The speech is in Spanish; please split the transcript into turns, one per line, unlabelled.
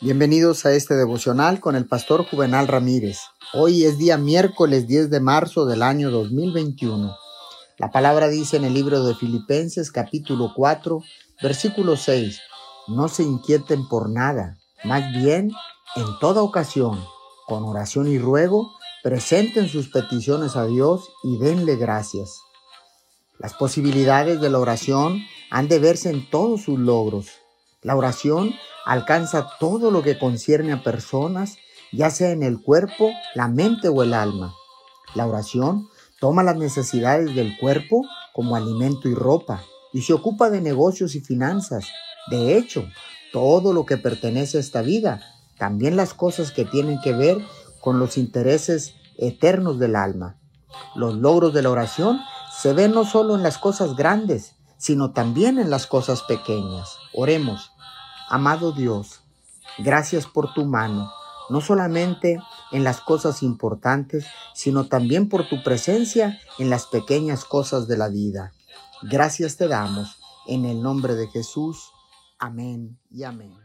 Bienvenidos a este devocional con el pastor Juvenal Ramírez. Hoy es día miércoles 10 de marzo del año 2021. La palabra dice en el libro de Filipenses capítulo 4, versículo 6, no se inquieten por nada, más bien en toda ocasión, con oración y ruego, presenten sus peticiones a Dios y denle gracias. Las posibilidades de la oración han de verse en todos sus logros. La oración alcanza todo lo que concierne a personas, ya sea en el cuerpo, la mente o el alma. La oración toma las necesidades del cuerpo como alimento y ropa y se ocupa de negocios y finanzas. De hecho, todo lo que pertenece a esta vida, también las cosas que tienen que ver con los intereses eternos del alma. Los logros de la oración se ven no solo en las cosas grandes, sino también en las cosas pequeñas. Oremos. Amado Dios, gracias por tu mano, no solamente en las cosas importantes, sino también por tu presencia en las pequeñas cosas de la vida. Gracias te damos en el nombre de Jesús. Amén y amén.